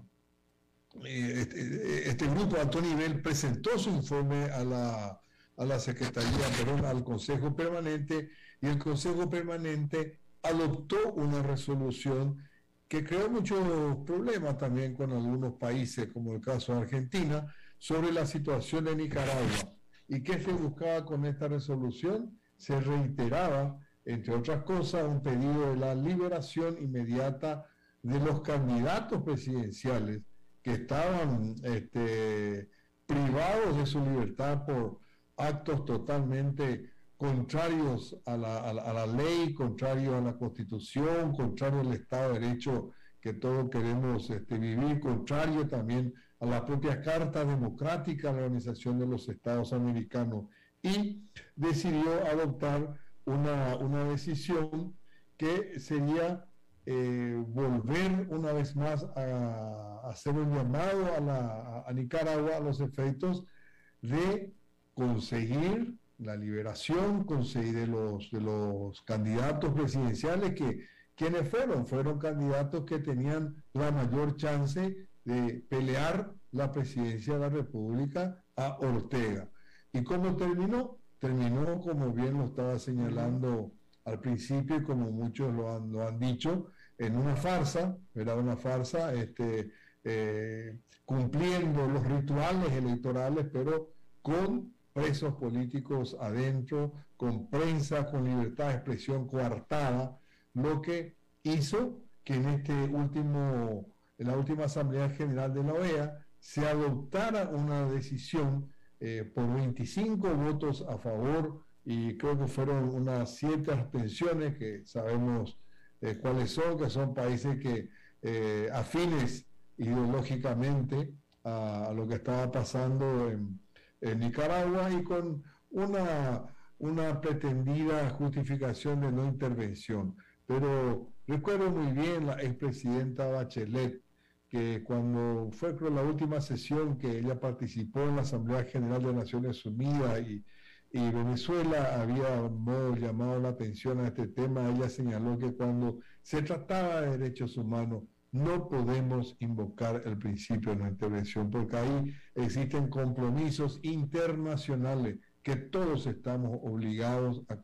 eh, este, este, grupo a alto nivel presentó su informe a la, a la Secretaría, perdón, al Consejo Permanente, y el Consejo Permanente adoptó una resolución que creó muchos problemas también con algunos países, como el caso de Argentina, sobre la situación de Nicaragua. ¿Y qué se buscaba con esta resolución? Se reiteraba, entre otras cosas, un pedido de la liberación inmediata de los candidatos presidenciales que estaban este, privados de su libertad por actos totalmente contrarios a la, ley, contrarios a la constitución, contrarios al Estado de Derecho que todos queremos este, vivir, contrario también a la propia Carta Democrática de la Organización de los Estados Americanos. Y decidió adoptar una, una decisión que sería eh, volver una vez más a, hacer un llamado a, la, a Nicaragua a los efectos de conseguir la liberación, de los, de los candidatos presidenciales que, quienes fueron? Fueron candidatos que tenían la mayor chance de pelear la presidencia de la República a Ortega. ¿Y cómo terminó? Terminó, como bien lo estaba señalando al principio y como muchos lo han, lo han dicho, en una farsa, era una farsa, este, eh, cumpliendo los rituales electorales, pero con presos políticos adentro, con prensa, con libertad de expresión coartada, lo que hizo que en este último, en la última Asamblea General de la OEA se adoptara una decisión eh, por 25 votos a favor y creo que fueron unas siete abstenciones que sabemos eh, cuáles son, que son países que eh, afines ideológicamente a, lo que estaba pasando en, Nicaragua y con una, una pretendida justificación de no intervención. Pero recuerdo muy bien la expresidenta Bachelet, que cuando fue la última sesión que ella participó en la Asamblea General de Naciones Unidas y, Venezuela había llamado la atención a este tema, ella señaló que cuando se trataba de derechos humanos no podemos invocar el principio de no intervención, porque ahí existen compromisos internacionales que todos estamos obligados a,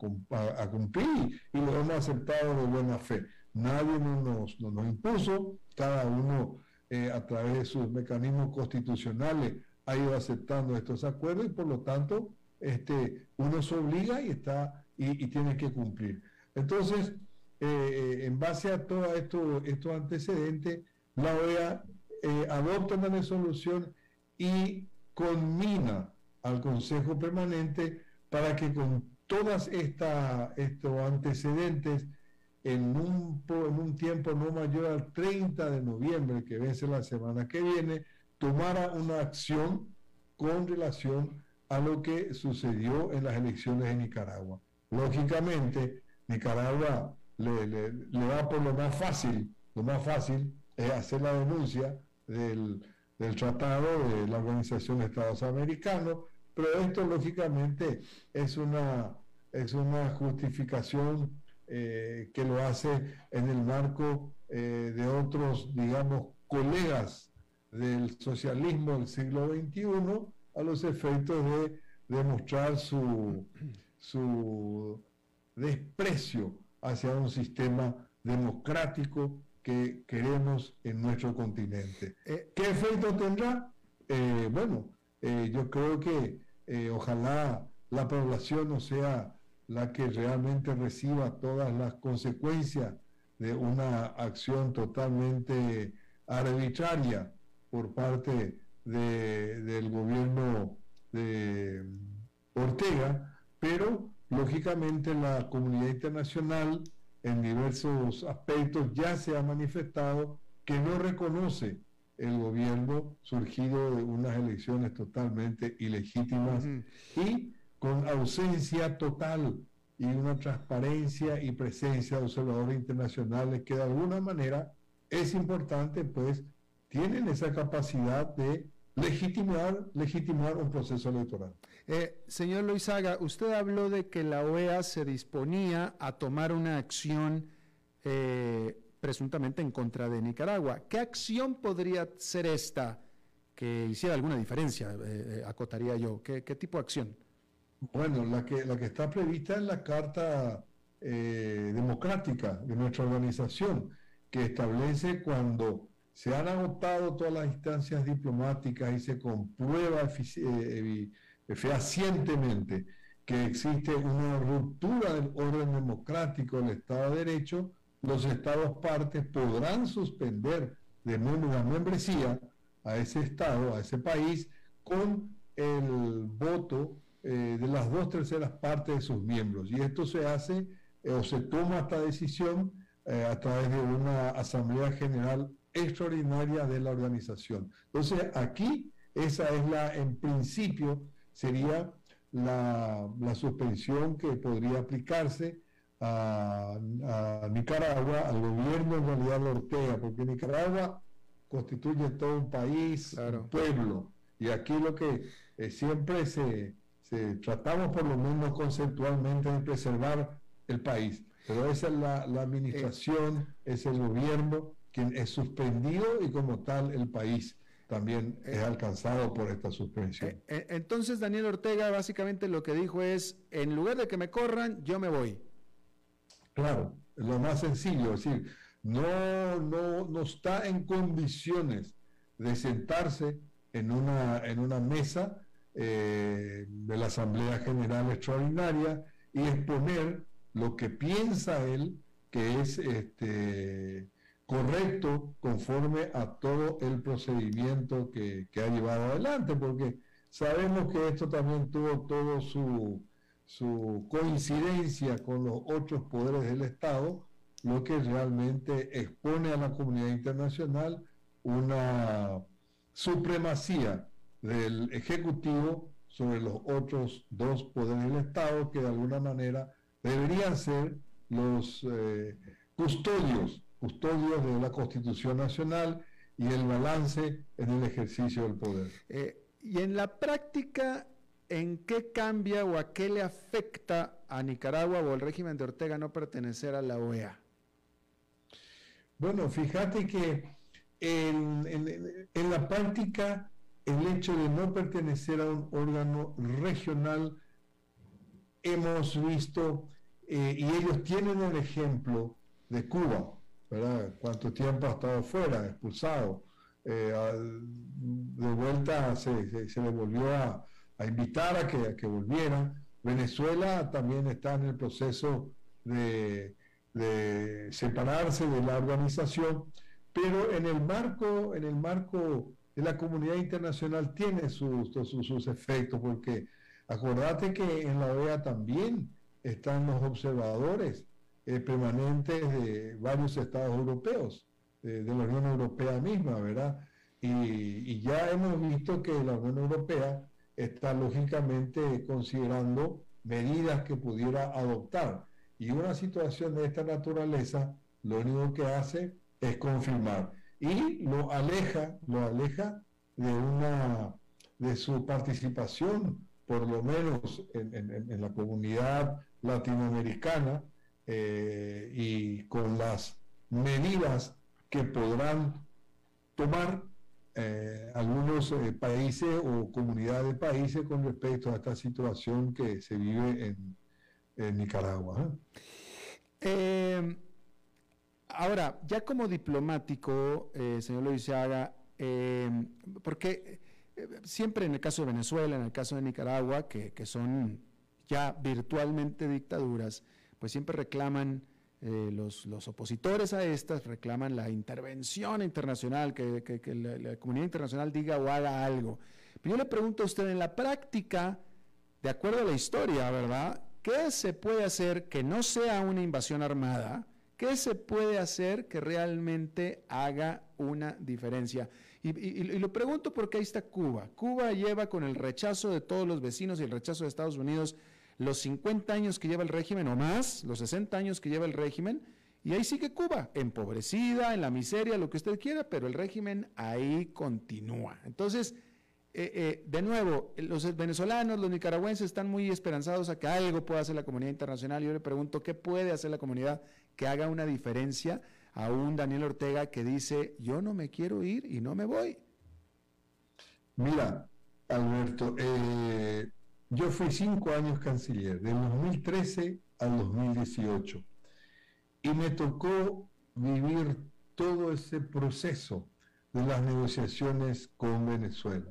cumplir y lo hemos aceptado de buena fe. Nadie nos, nos impuso, cada uno eh, a través de sus mecanismos constitucionales ha ido aceptando estos acuerdos y por lo tanto este, uno se obliga y, está, y, tiene que cumplir. Entonces, eh, eh, en base a todos esto, estos antecedentes, la OEA adopta una resolución y conmina al Consejo Permanente para que con todas estos antecedentes en un, en un tiempo no mayor al 30 de noviembre, que vence la semana que viene, tomara una acción con relación a lo que sucedió en las elecciones de Nicaragua. Lógicamente, Nicaragua le, le, le va por lo más fácil, lo más fácil es hacer la denuncia del, Tratado de la Organización de Estados Americanos, pero esto lógicamente es una, es una justificación eh, que lo hace en el marco eh, de otros, digamos, colegas del socialismo del siglo XXI a los efectos de demostrar su, su desprecio hacia un sistema democrático que queremos en nuestro continente. Eh, ¿Qué efecto tendrá? bueno, yo creo que ojalá la población no sea la que realmente reciba todas las consecuencias de una acción totalmente arbitraria por parte del gobierno de Ortega, pero lógicamente la comunidad internacional en diversos aspectos ya se ha manifestado que no reconoce el gobierno surgido de unas elecciones totalmente ilegítimas y con ausencia total y una transparencia y presencia de observadores internacionales que de alguna manera es importante, pues tienen esa capacidad de legitimar, legitimar un proceso electoral. Eh, señor Loizaga, usted habló de que la OEA se disponía a tomar una acción eh, presuntamente en contra de Nicaragua. ¿Qué acción podría ser esta que hiciera alguna diferencia, eh, acotaría yo? ¿Qué, ¿Qué tipo de acción? Bueno, la que, la que está prevista en la Carta Democrática de nuestra organización, que establece cuando se han agotado todas las instancias diplomáticas y se comprueba eh, fehacientemente que existe una ruptura del orden democrático del Estado de Derecho, los Estados partes podrán suspender de nuevo la membresía a ese Estado, a ese país, con el voto eh, de las dos terceras partes de sus miembros. Y esto se hace eh, o se toma esta decisión eh, a través de una Asamblea General extraordinaria de la organización. Entonces, aquí esa es la, en principio, sería la, suspensión que podría aplicarse a, Nicaragua, al gobierno en realidad de Ortega, porque Nicaragua constituye todo un país, un pueblo, y aquí lo que eh, siempre se, tratamos por lo menos conceptualmente de preservar el país, pero esa es la, administración, es el gobierno quien es suspendido y como tal el país también es alcanzado por esta suspensión. Eh, eh, entonces Daniel Ortega básicamente lo que dijo es, en lugar de que me corran, yo me voy. Claro, lo más sencillo, es decir, no, no, no está en condiciones de sentarse en una, en una mesa eh, de la Asamblea General Extraordinaria y exponer lo que piensa él que es este, correcto conforme a todo el procedimiento que, ha llevado adelante, porque sabemos que esto también tuvo todo su, su coincidencia con los otros poderes del Estado, lo que realmente expone a la comunidad internacional una supremacía del Ejecutivo sobre los otros dos poderes del Estado que de alguna manera deberían ser los eh, custodios, custodios de la Constitución Nacional y el balance en el ejercicio del poder. Eh, y en la práctica, ¿en qué cambia o a qué le afecta a Nicaragua o al régimen de Ortega no pertenecer a la OEA? Bueno, fíjate que en, la práctica el hecho de no pertenecer a un órgano regional, hemos visto, eh, y ellos tienen el ejemplo de Cuba, ¿verdad? Cuánto tiempo ha estado fuera, expulsado. Eh, de vuelta se, le volvió a, invitar a que, a que volvieran. Venezuela también está en el proceso de, de separarse de la organización pero en el marco, en el marco de la comunidad internacional tiene sus, sus, efectos, porque acordate que en la OEA también están los observadores eh, permanentes de varios estados europeos, de la Unión Europea misma, ¿verdad? Y, y, ya hemos visto que la Unión Europea está lógicamente considerando medidas que pudiera adoptar. Y una situación de esta naturaleza, lo único que hace es confirmar. Y lo aleja, lo aleja de una de su participación, por lo menos en, la comunidad latinoamericana, eh, y con las medidas que podrán tomar eh, algunos eh, países o comunidades de países con respecto a esta situación que se vive en, en Nicaragua. Ahora, ya como diplomático, señor Loizaga, porque siempre en el caso de Venezuela, en el caso de Nicaragua, que, son ya virtualmente dictaduras, pues siempre reclaman los, opositores a estas, reclaman la intervención internacional, que, la, la, comunidad internacional diga o haga algo. Pero yo le pregunto a usted, en la práctica, de acuerdo a la historia, ¿verdad? ¿Qué se puede hacer que no sea una invasión armada? ¿Qué se puede hacer que realmente haga una diferencia? Y, lo pregunto porque ahí está Cuba. Cuba lleva con el rechazo de todos los vecinos y el rechazo de Estados Unidos los 50 años que lleva el régimen o más, los 60 años que lleva el régimen, y ahí sigue Cuba, empobrecida, en la miseria, lo que usted quiera, pero el régimen ahí continúa. Entonces, eh, eh, de nuevo, los venezolanos, los nicaragüenses están muy esperanzados a que algo pueda hacer la comunidad internacional. Yo le pregunto, ¿qué puede hacer la comunidad que haga una diferencia a un Daniel Ortega que dice, yo no me quiero ir y no me voy. Mira, Alberto, eh, yo fui cinco años canciller, del 2013 al 2018, y me tocó vivir todo ese proceso de las negociaciones con Venezuela.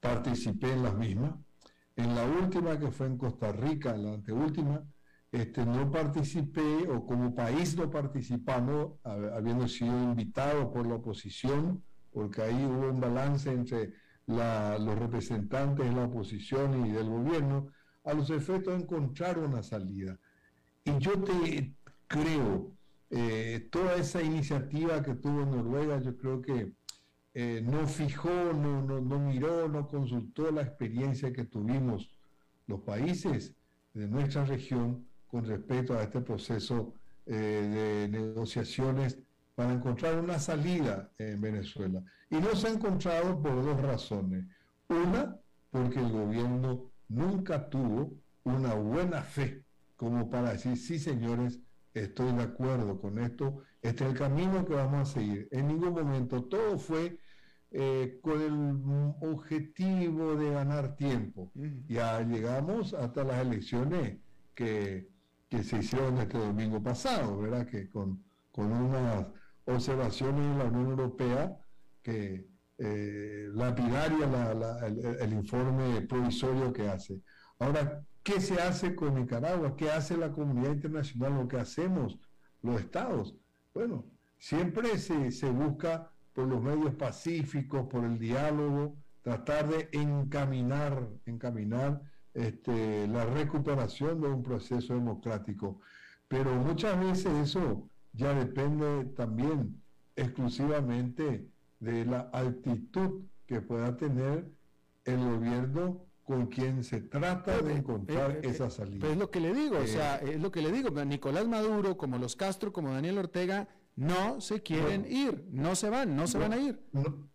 Participé en las mismas. En la última, que fue en Costa Rica, la anteúltima, este, no participé o como país no participamos, habiendo sido invitado por la oposición porque ahí hubo un balance entre los representantes de la oposición y del gobierno, a los efectos de encontrar una salida. Y yo te creo, eh, toda esa iniciativa que tuvo Noruega, yo creo que eh, no fijó, no, no, miró, no consultó la experiencia que tuvimos los países de nuestra región con respecto a este proceso eh, de negociaciones para encontrar una salida en Venezuela. Y no se ha encontrado por dos razones. Una, porque el gobierno nunca tuvo una buena fe como para decir, sí señores, estoy de acuerdo con esto, este es el camino que vamos a seguir. En ningún momento todo fue eh, con el objetivo de ganar tiempo. Ya llegamos hasta las elecciones que, se hicieron este domingo pasado, ¿verdad? Que con, con unas observaciones de la Unión Europea que eh, lapidaria el, informe provisorio que hace. Ahora, ¿qué se hace con Nicaragua? ¿Qué hace la comunidad internacional? ¿Lo que hacemos los estados? Bueno, siempre se, se busca por los medios pacíficos, por el diálogo, tratar de encaminar, encaminar este, la recuperación de un proceso democrático. Pero muchas veces eso ya depende también exclusivamente de la actitud que pueda tener el gobierno con quien se trata de encontrar eh, eh, esa salida. es lo que le digo, o sea, es lo que le digo, Nicolás Maduro, como los Castro, como Daniel Ortega, no se quieren ir, no se van, no se van a ir. No,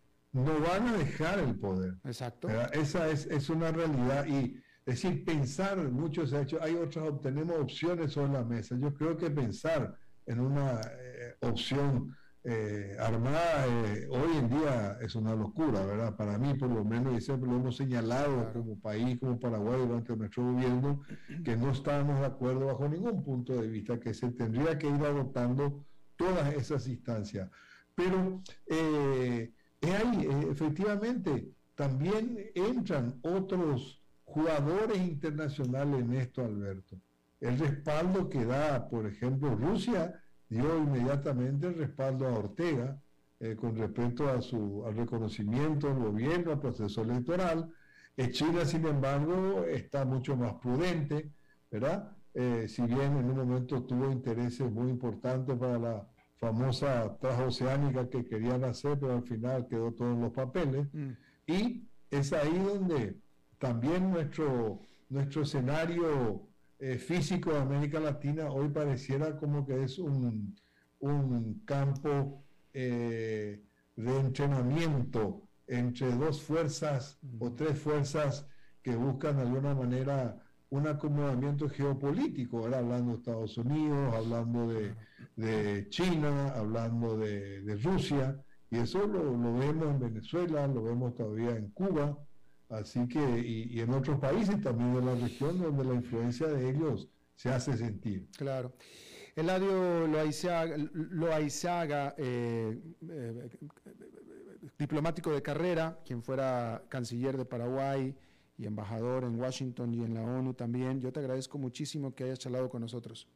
van a dejar el poder. Exacto. Esa es, es, una realidad y es decir, pensar, mucho se ha hecho, hay otras, tenemos opciones sobre la mesa. Yo creo que pensar en una eh, opción eh, armada eh, hoy en día es una locura, ¿verdad? Para mí, por lo menos, y siempre lo hemos señalado como país, como Paraguay, durante nuestro gobierno, que no estábamos de acuerdo bajo ningún punto de vista, que se tendría que ir adoptando todas esas instancias. Pero eh, ahí, eh, efectivamente, también entran otros jugadores internacionales en esto, Alberto. El respaldo que da, por ejemplo, Rusia dio inmediatamente el respaldo a Ortega eh, con respecto a su, al reconocimiento del gobierno, al proceso electoral. China, sin embargo, está mucho más prudente, ¿verdad? Eh, si bien en un momento tuvo intereses muy importantes para la famosa transoceánica que querían hacer, pero al final quedó todo en los papeles. Mm. Y es ahí donde también nuestro, nuestro escenario eh, físico de América Latina hoy pareciera como que es un, un campo eh, de entrenamiento entre dos fuerzas o tres fuerzas que buscan de alguna manera un acomodamiento geopolítico, ahora hablando de Estados Unidos, hablando de, China, hablando de, Rusia, y eso lo, vemos en Venezuela, lo vemos todavía en Cuba, así que, y, en otros países también de la región donde la influencia de ellos se hace sentir. Claro. Eladio Loaizaga, Loaizaga eh, eh, diplomático de carrera, quien fuera canciller de Paraguay, y embajador en Washington y en la ONU también. Yo te agradezco muchísimo que hayas charlado con nosotros.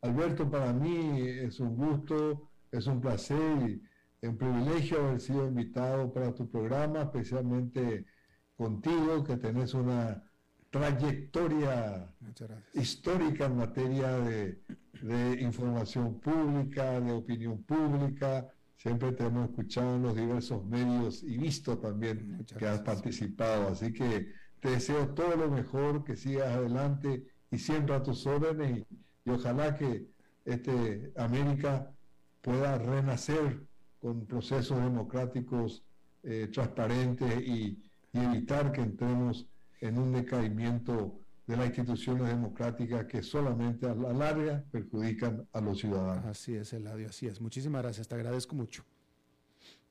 Alberto, para mí es un gusto, es un placer un privilegio haber sido invitado para tu programa, especialmente contigo, que tenés una trayectoria histórica en materia de, de información pública, de opinión pública, Siempre te hemos escuchado en los diversos medios y visto también que has participado. Así que te deseo todo lo mejor, que sigas adelante y siempre a tus órdenes y, ojalá que este América pueda renacer con procesos democráticos eh, transparentes y, y evitar que entremos en un decaimiento de las instituciones democráticas que solamente a la larga perjudican a los ciudadanos. Así es, Eladio, así es. Muchísimas gracias, te agradezco mucho.